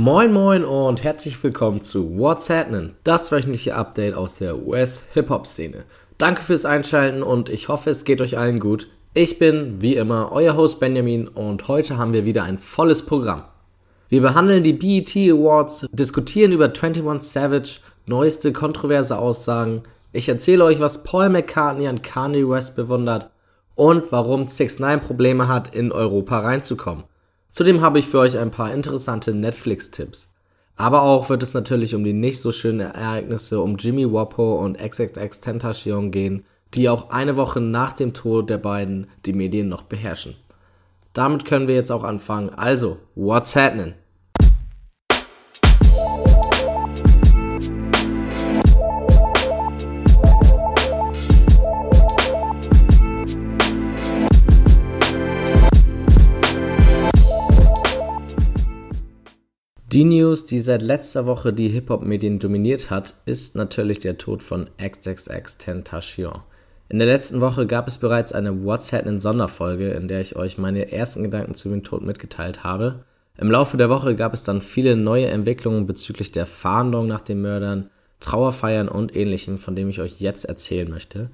Moin moin und herzlich willkommen zu What's Happening, das wöchentliche Update aus der US-Hip-Hop-Szene. Danke fürs Einschalten und ich hoffe, es geht euch allen gut. Ich bin, wie immer, euer Host Benjamin und heute haben wir wieder ein volles Programm. Wir behandeln die BET Awards, diskutieren über 21 Savage, neueste kontroverse Aussagen, ich erzähle euch, was Paul McCartney an Kanye West bewundert und warum 6 9 Probleme hat, in Europa reinzukommen. Zudem habe ich für euch ein paar interessante Netflix-Tipps. Aber auch wird es natürlich um die nicht so schönen Ereignisse um Jimmy Wappo und XXX Tentacion gehen, die auch eine Woche nach dem Tod der beiden die Medien noch beherrschen. Damit können wir jetzt auch anfangen. Also, what's happening? Die News, die seit letzter Woche die Hip-Hop-Medien dominiert hat, ist natürlich der Tod von XXX Tentacion. In der letzten Woche gab es bereits eine What's Happening Sonderfolge, in der ich euch meine ersten Gedanken zu dem Tod mitgeteilt habe. Im Laufe der Woche gab es dann viele neue Entwicklungen bezüglich der Fahndung nach den Mördern, Trauerfeiern und ähnlichem, von dem ich euch jetzt erzählen möchte.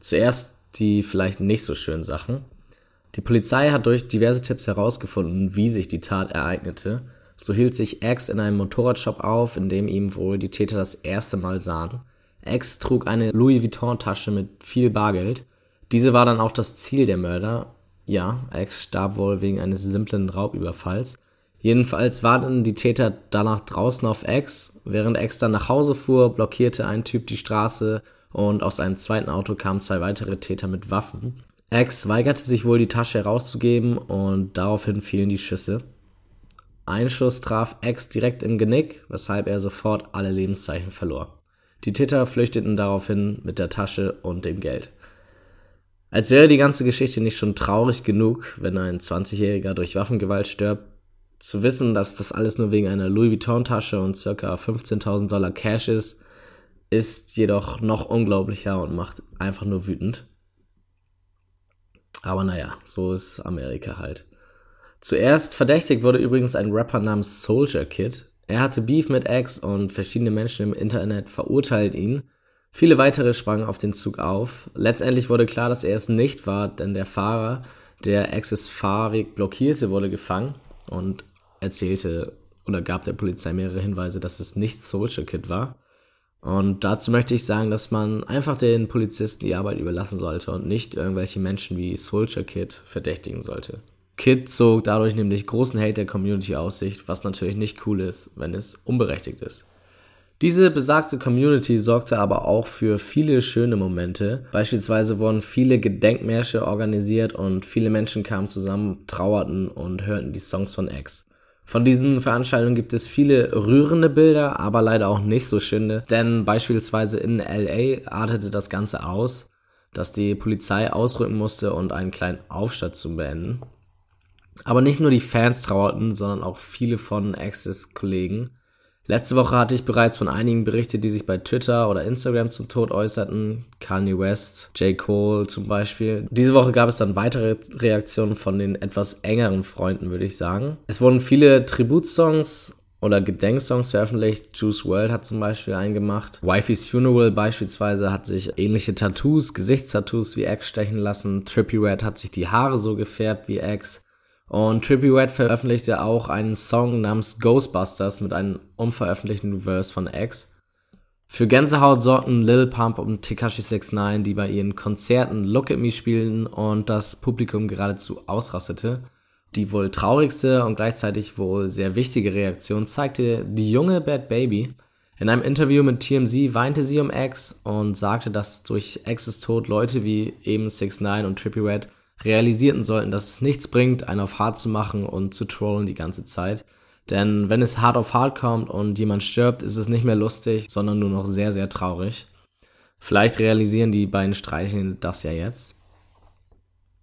Zuerst die vielleicht nicht so schönen Sachen. Die Polizei hat durch diverse Tipps herausgefunden, wie sich die Tat ereignete. So hielt sich X in einem Motorradshop auf, in dem ihm wohl die Täter das erste Mal sahen. X trug eine Louis Vuitton-Tasche mit viel Bargeld. Diese war dann auch das Ziel der Mörder. Ja, X starb wohl wegen eines simplen Raubüberfalls. Jedenfalls warteten die Täter danach draußen auf X. Während X dann nach Hause fuhr, blockierte ein Typ die Straße und aus einem zweiten Auto kamen zwei weitere Täter mit Waffen. X weigerte sich wohl, die Tasche herauszugeben und daraufhin fielen die Schüsse. Ein Schuss traf X direkt im Genick, weshalb er sofort alle Lebenszeichen verlor. Die Täter flüchteten daraufhin mit der Tasche und dem Geld. Als wäre die ganze Geschichte nicht schon traurig genug, wenn ein 20-Jähriger durch Waffengewalt stirbt, zu wissen, dass das alles nur wegen einer Louis Vuitton-Tasche und ca. 15.000 Dollar Cash ist, ist jedoch noch unglaublicher und macht einfach nur wütend. Aber naja, so ist Amerika halt. Zuerst verdächtigt wurde übrigens ein Rapper namens Soldier Kid. Er hatte Beef mit X und verschiedene Menschen im Internet verurteilten ihn. Viele weitere sprangen auf den Zug auf. Letztendlich wurde klar, dass er es nicht war, denn der Fahrer, der X's Fahrweg blockierte, wurde gefangen und erzählte oder gab der Polizei mehrere Hinweise, dass es nicht Soldier Kid war. Und dazu möchte ich sagen, dass man einfach den Polizisten die Arbeit überlassen sollte und nicht irgendwelche Menschen wie Soldier Kid verdächtigen sollte. Kid zog dadurch nämlich großen Hate der Community aus sich, was natürlich nicht cool ist, wenn es unberechtigt ist. Diese besagte Community sorgte aber auch für viele schöne Momente. Beispielsweise wurden viele Gedenkmärsche organisiert und viele Menschen kamen zusammen, trauerten und hörten die Songs von X. Von diesen Veranstaltungen gibt es viele rührende Bilder, aber leider auch nicht so schöne, denn beispielsweise in LA artete das Ganze aus, dass die Polizei ausrücken musste und einen kleinen Aufstand zu beenden. Aber nicht nur die Fans trauerten, sondern auch viele von Axis Kollegen. Letzte Woche hatte ich bereits von einigen berichtet, die sich bei Twitter oder Instagram zum Tod äußerten. Kanye West, J. Cole zum Beispiel. Diese Woche gab es dann weitere Reaktionen von den etwas engeren Freunden, würde ich sagen. Es wurden viele Tributsongs oder Gedenksongs veröffentlicht. Juice World hat zum Beispiel einen gemacht. Wifey's Funeral beispielsweise hat sich ähnliche Tattoos, Gesichtstattoos wie X stechen lassen. Trippy Red hat sich die Haare so gefärbt wie X. Und Trippy Red veröffentlichte auch einen Song namens Ghostbusters mit einem unveröffentlichten Verse von X. Für Gänsehaut sorgten Lil Pump und Tekashi 69, die bei ihren Konzerten Look at Me spielten und das Publikum geradezu ausrastete. Die wohl traurigste und gleichzeitig wohl sehr wichtige Reaktion zeigte die junge Bad Baby. In einem Interview mit TMZ weinte sie um X und sagte, dass durch X's Tod Leute wie eben 6 9 und Trippy Red realisierten sollten, dass es nichts bringt, einen auf hart zu machen und zu trollen die ganze Zeit. Denn wenn es hart auf hart kommt und jemand stirbt, ist es nicht mehr lustig, sondern nur noch sehr, sehr traurig. Vielleicht realisieren die beiden Streichelnden das ja jetzt.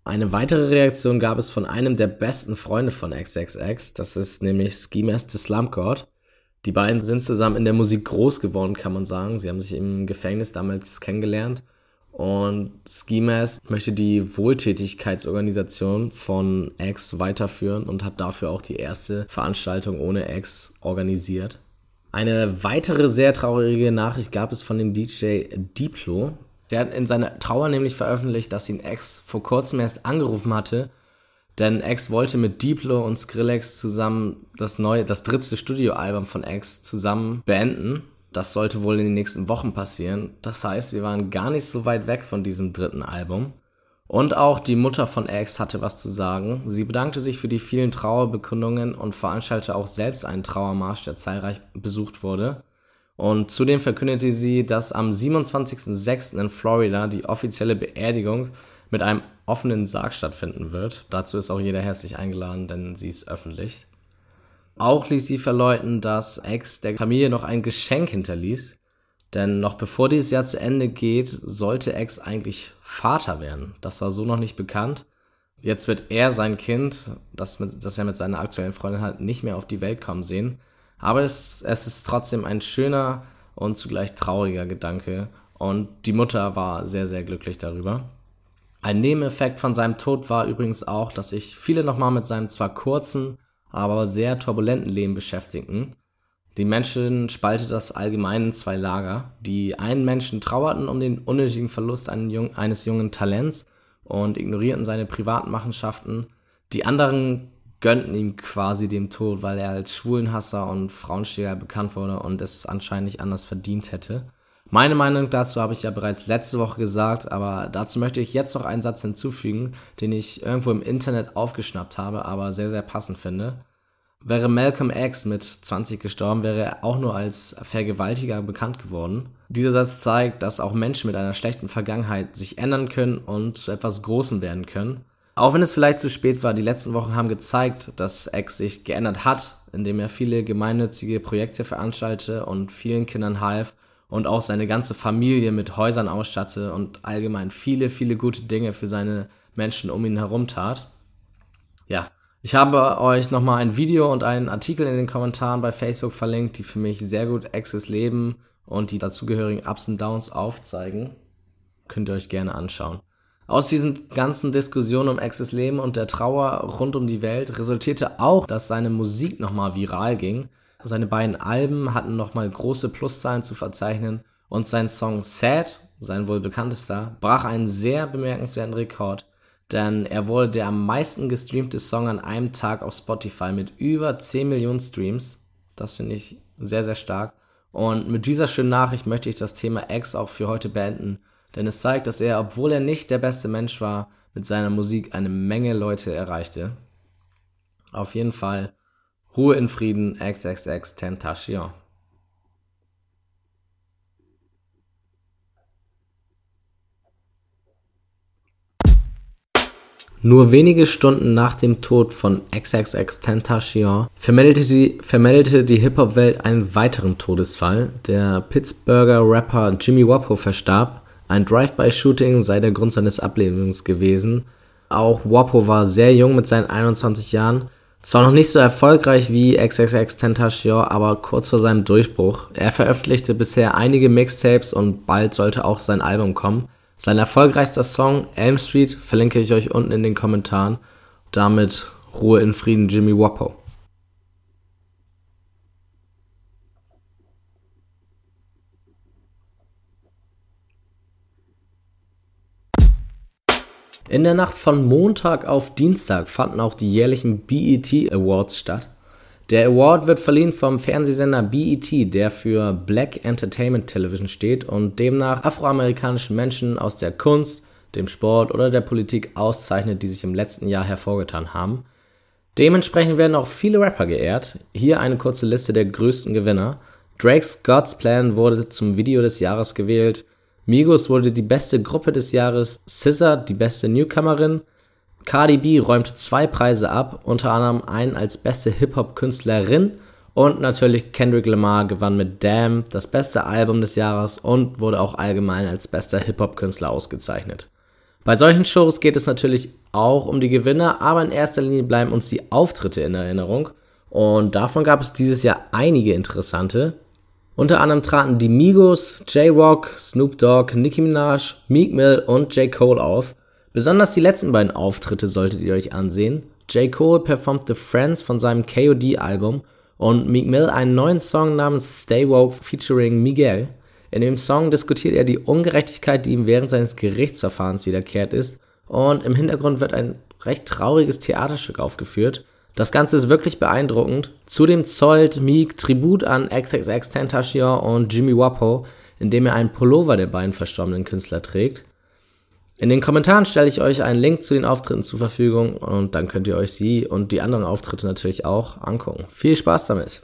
Eine weitere Reaktion gab es von einem der besten Freunde von XXX, das ist nämlich Ski Master Slump God. Die beiden sind zusammen in der Musik groß geworden, kann man sagen. Sie haben sich im Gefängnis damals kennengelernt und Mask möchte die Wohltätigkeitsorganisation von X weiterführen und hat dafür auch die erste Veranstaltung ohne X organisiert. Eine weitere sehr traurige Nachricht gab es von dem DJ Diplo. Der hat in seiner Trauer nämlich veröffentlicht, dass ihn X vor kurzem erst angerufen hatte, denn X wollte mit Diplo und Skrillex zusammen das neue, das dritte Studioalbum von X zusammen beenden. Das sollte wohl in den nächsten Wochen passieren. Das heißt, wir waren gar nicht so weit weg von diesem dritten Album. Und auch die Mutter von X hatte was zu sagen. Sie bedankte sich für die vielen Trauerbekundungen und veranstaltete auch selbst einen Trauermarsch, der zahlreich besucht wurde. Und zudem verkündete sie, dass am 27.06. in Florida die offizielle Beerdigung mit einem offenen Sarg stattfinden wird. Dazu ist auch jeder herzlich eingeladen, denn sie ist öffentlich. Auch ließ sie verleuten, dass Ex der Familie noch ein Geschenk hinterließ, denn noch bevor dieses Jahr zu Ende geht, sollte Ex eigentlich Vater werden. Das war so noch nicht bekannt. Jetzt wird er sein Kind, das, mit, das er mit seiner aktuellen Freundin hat, nicht mehr auf die Welt kommen sehen. Aber es, es ist trotzdem ein schöner und zugleich trauriger Gedanke. Und die Mutter war sehr, sehr glücklich darüber. Ein Nebeneffekt von seinem Tod war übrigens auch, dass sich viele nochmal mit seinem zwar kurzen, aber sehr turbulenten Leben beschäftigten. Die Menschen spaltete das allgemein in zwei Lager. Die einen Menschen trauerten um den unnötigen Verlust eines jungen Talents und ignorierten seine privaten Machenschaften. Die anderen gönnten ihm quasi dem Tod, weil er als Schwulenhasser und Frauensteher bekannt wurde und es anscheinend nicht anders verdient hätte. Meine Meinung dazu habe ich ja bereits letzte Woche gesagt, aber dazu möchte ich jetzt noch einen Satz hinzufügen, den ich irgendwo im Internet aufgeschnappt habe, aber sehr, sehr passend finde. Wäre Malcolm X mit 20 gestorben, wäre er auch nur als Vergewaltiger bekannt geworden. Dieser Satz zeigt, dass auch Menschen mit einer schlechten Vergangenheit sich ändern können und zu etwas Großem werden können. Auch wenn es vielleicht zu spät war, die letzten Wochen haben gezeigt, dass X sich geändert hat, indem er viele gemeinnützige Projekte veranstaltete und vielen Kindern half und auch seine ganze Familie mit Häusern ausstatte und allgemein viele, viele gute Dinge für seine Menschen um ihn herum tat. Ja, ich habe euch nochmal ein Video und einen Artikel in den Kommentaren bei Facebook verlinkt, die für mich sehr gut X's Leben und die dazugehörigen Ups und Downs aufzeigen. Könnt ihr euch gerne anschauen. Aus diesen ganzen Diskussionen um Exes Leben und der Trauer rund um die Welt resultierte auch, dass seine Musik nochmal viral ging. Seine beiden Alben hatten nochmal große Pluszahlen zu verzeichnen und sein Song Sad, sein wohl bekanntester, brach einen sehr bemerkenswerten Rekord, denn er wurde der am meisten gestreamte Song an einem Tag auf Spotify mit über 10 Millionen Streams. Das finde ich sehr, sehr stark. Und mit dieser schönen Nachricht möchte ich das Thema X auch für heute beenden denn es zeigt, dass er, obwohl er nicht der beste Mensch war, mit seiner Musik eine Menge Leute erreichte. Auf jeden Fall Ruhe in Frieden, XXX Tentation. Nur wenige Stunden nach dem Tod von XXX Tentacion vermeldete die, vermeldete die Hip-Hop-Welt einen weiteren Todesfall. Der Pittsburgher Rapper Jimmy Wappo verstarb, ein Drive-by-Shooting sei der Grund seines Ablebens gewesen. Auch Wapo war sehr jung mit seinen 21 Jahren. Zwar noch nicht so erfolgreich wie XXX Tentacion, aber kurz vor seinem Durchbruch. Er veröffentlichte bisher einige Mixtapes und bald sollte auch sein Album kommen. Sein erfolgreichster Song, Elm Street, verlinke ich euch unten in den Kommentaren. Damit Ruhe in Frieden, Jimmy Wapo. In der Nacht von Montag auf Dienstag fanden auch die jährlichen BET Awards statt. Der Award wird verliehen vom Fernsehsender BET, der für Black Entertainment Television steht und demnach afroamerikanischen Menschen aus der Kunst, dem Sport oder der Politik auszeichnet, die sich im letzten Jahr hervorgetan haben. Dementsprechend werden auch viele Rapper geehrt. Hier eine kurze Liste der größten Gewinner. Drake's God's Plan wurde zum Video des Jahres gewählt. Migos wurde die beste Gruppe des Jahres, SZA die beste Newcomerin, Cardi B räumte zwei Preise ab, unter anderem einen als beste Hip-Hop-Künstlerin und natürlich Kendrick Lamar gewann mit Damn das beste Album des Jahres und wurde auch allgemein als bester Hip-Hop-Künstler ausgezeichnet. Bei solchen Shows geht es natürlich auch um die Gewinner, aber in erster Linie bleiben uns die Auftritte in Erinnerung und davon gab es dieses Jahr einige interessante. Unter anderem traten die Migos, J-Rock, Snoop Dogg, Nicki Minaj, Meek Mill und J. Cole auf. Besonders die letzten beiden Auftritte solltet ihr euch ansehen. J. Cole performte Friends von seinem KOD-Album und Meek Mill einen neuen Song namens Stay Woke featuring Miguel. In dem Song diskutiert er die Ungerechtigkeit, die ihm während seines Gerichtsverfahrens wiederkehrt ist und im Hintergrund wird ein recht trauriges Theaterstück aufgeführt. Das Ganze ist wirklich beeindruckend. Zudem zollt Meek Tribut an XXX Tentacion und Jimmy Wapo, indem er einen Pullover der beiden verstorbenen Künstler trägt. In den Kommentaren stelle ich euch einen Link zu den Auftritten zur Verfügung und dann könnt ihr euch sie und die anderen Auftritte natürlich auch angucken. Viel Spaß damit!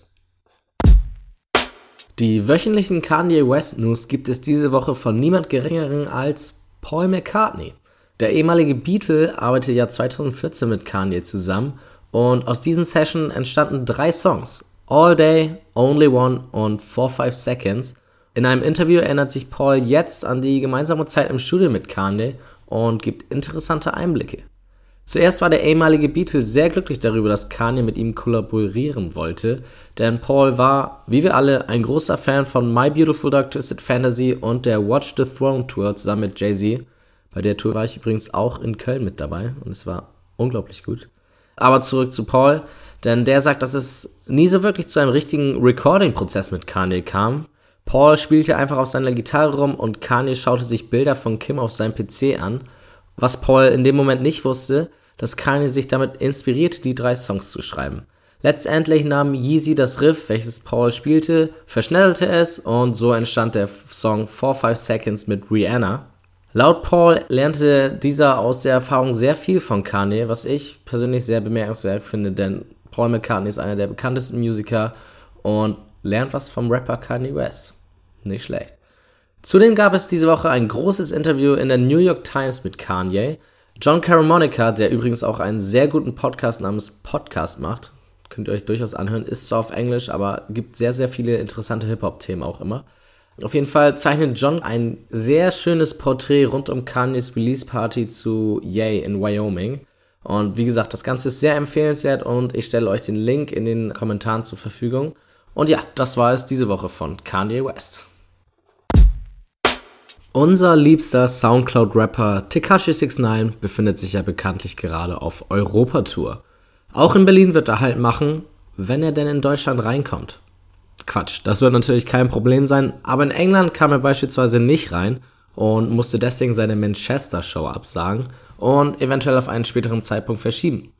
Die wöchentlichen Kanye West News gibt es diese Woche von niemand geringeren als Paul McCartney. Der ehemalige Beatle arbeitete ja 2014 mit Kanye zusammen und aus diesen Sessions entstanden drei Songs. All Day, Only One und 4-5 Seconds. In einem Interview erinnert sich Paul jetzt an die gemeinsame Zeit im Studio mit Kanye und gibt interessante Einblicke. Zuerst war der ehemalige Beatle sehr glücklich darüber, dass Kanye mit ihm kollaborieren wollte, denn Paul war, wie wir alle, ein großer Fan von My Beautiful Dark Twisted Fantasy und der Watch the Throne Tour zusammen mit Jay-Z. Bei der Tour war ich übrigens auch in Köln mit dabei und es war unglaublich gut. Aber zurück zu Paul, denn der sagt, dass es nie so wirklich zu einem richtigen Recording-Prozess mit Kanye kam. Paul spielte einfach auf seiner Gitarre rum und Kanye schaute sich Bilder von Kim auf seinem PC an. Was Paul in dem Moment nicht wusste, dass Kanye sich damit inspirierte, die drei Songs zu schreiben. Letztendlich nahm Yeezy das Riff, welches Paul spielte, verschnellte es und so entstand der Song 4-5 Seconds mit Rihanna. Laut Paul lernte dieser aus der Erfahrung sehr viel von Kanye, was ich persönlich sehr bemerkenswert finde, denn Paul McCartney ist einer der bekanntesten Musiker und lernt was vom Rapper Kanye West. Nicht schlecht. Zudem gab es diese Woche ein großes Interview in der New York Times mit Kanye. John Caramonica, der übrigens auch einen sehr guten Podcast namens Podcast macht, könnt ihr euch durchaus anhören, ist zwar auf Englisch, aber gibt sehr, sehr viele interessante Hip-Hop-Themen auch immer. Auf jeden Fall zeichnet John ein sehr schönes Porträt rund um Kanye's Release Party zu Yay in Wyoming. Und wie gesagt, das Ganze ist sehr empfehlenswert und ich stelle euch den Link in den Kommentaren zur Verfügung. Und ja, das war es diese Woche von Kanye West. Unser liebster Soundcloud-Rapper Tekashi69 befindet sich ja bekanntlich gerade auf Europatour. Auch in Berlin wird er halt machen, wenn er denn in Deutschland reinkommt. Quatsch, das wird natürlich kein Problem sein, aber in England kam er beispielsweise nicht rein und musste deswegen seine Manchester-Show absagen und eventuell auf einen späteren Zeitpunkt verschieben.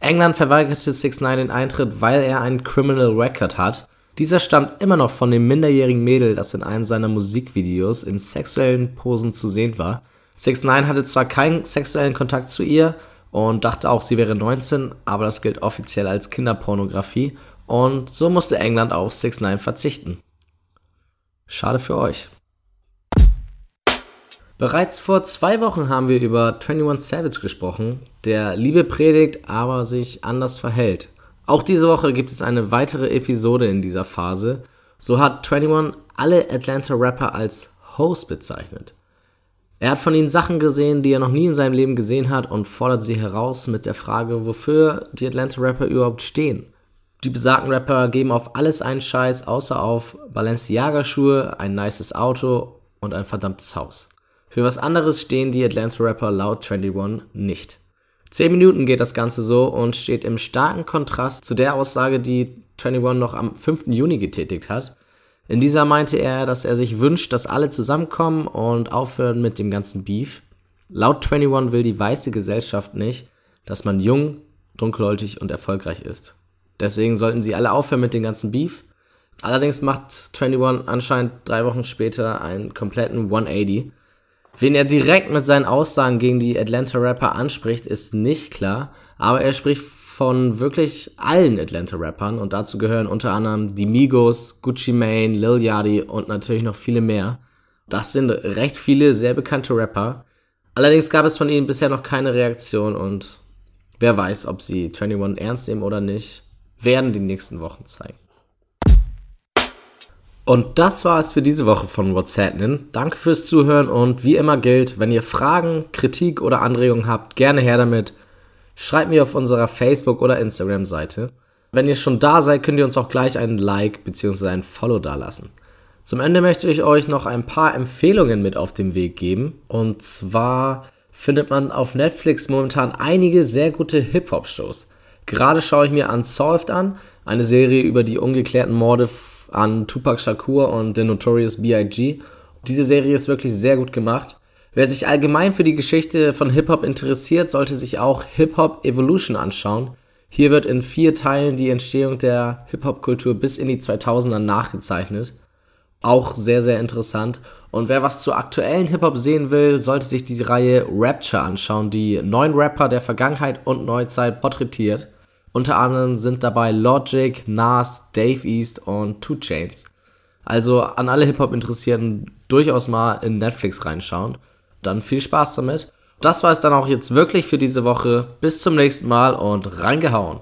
England verweigerte 6 9 den Eintritt, weil er einen Criminal Record hat. Dieser stammt immer noch von dem minderjährigen Mädel, das in einem seiner Musikvideos in sexuellen Posen zu sehen war. 6 9 hatte zwar keinen sexuellen Kontakt zu ihr und dachte auch, sie wäre 19, aber das gilt offiziell als Kinderpornografie und so musste England auf 6 9 verzichten. Schade für euch. Bereits vor zwei Wochen haben wir über 21 Savage gesprochen, der Liebe predigt, aber sich anders verhält. Auch diese Woche gibt es eine weitere Episode in dieser Phase. So hat 21 alle Atlanta-Rapper als Host bezeichnet. Er hat von ihnen Sachen gesehen, die er noch nie in seinem Leben gesehen hat und fordert sie heraus mit der Frage, wofür die Atlanta-Rapper überhaupt stehen. Die besagten Rapper geben auf alles einen Scheiß, außer auf Balenciaga-Schuhe, ein nices Auto und ein verdammtes Haus. Für was anderes stehen die Atlanta-Rapper laut 21 nicht. Zehn Minuten geht das Ganze so und steht im starken Kontrast zu der Aussage, die 21 noch am 5. Juni getätigt hat. In dieser meinte er, dass er sich wünscht, dass alle zusammenkommen und aufhören mit dem ganzen Beef. Laut 21 will die weiße Gesellschaft nicht, dass man jung, dunkelhäutig und erfolgreich ist. Deswegen sollten sie alle aufhören mit dem ganzen Beef. Allerdings macht 21 anscheinend drei Wochen später einen kompletten 180. Wen er direkt mit seinen Aussagen gegen die Atlanta Rapper anspricht, ist nicht klar, aber er spricht von wirklich allen Atlanta Rappern und dazu gehören unter anderem die Migos, Gucci Mane, Lil Yachty und natürlich noch viele mehr. Das sind recht viele sehr bekannte Rapper. Allerdings gab es von ihnen bisher noch keine Reaktion und wer weiß, ob sie 21 ernst nehmen oder nicht werden die nächsten Wochen zeigen. Und das war es für diese Woche von What's Happening. Danke fürs Zuhören und wie immer gilt, wenn ihr Fragen, Kritik oder Anregungen habt, gerne her damit. Schreibt mir auf unserer Facebook- oder Instagram-Seite. Wenn ihr schon da seid, könnt ihr uns auch gleich einen Like bzw. ein Follow dalassen. Zum Ende möchte ich euch noch ein paar Empfehlungen mit auf den Weg geben. Und zwar findet man auf Netflix momentan einige sehr gute Hip-Hop-Shows. Gerade schaue ich mir Unsolved an, eine Serie über die ungeklärten Morde an Tupac Shakur und den Notorious B.I.G. Diese Serie ist wirklich sehr gut gemacht. Wer sich allgemein für die Geschichte von Hip-Hop interessiert, sollte sich auch Hip-Hop Evolution anschauen. Hier wird in vier Teilen die Entstehung der Hip-Hop-Kultur bis in die 2000er nachgezeichnet. Auch sehr, sehr interessant. Und wer was zu aktuellen Hip-Hop sehen will, sollte sich die Reihe Rapture anschauen, die neun Rapper der Vergangenheit und Neuzeit porträtiert. Unter anderem sind dabei Logic, Nas, Dave East und Two Chains. Also an alle Hip-Hop-Interessierten durchaus mal in Netflix reinschauen. Dann viel Spaß damit. Das war es dann auch jetzt wirklich für diese Woche. Bis zum nächsten Mal und reingehauen.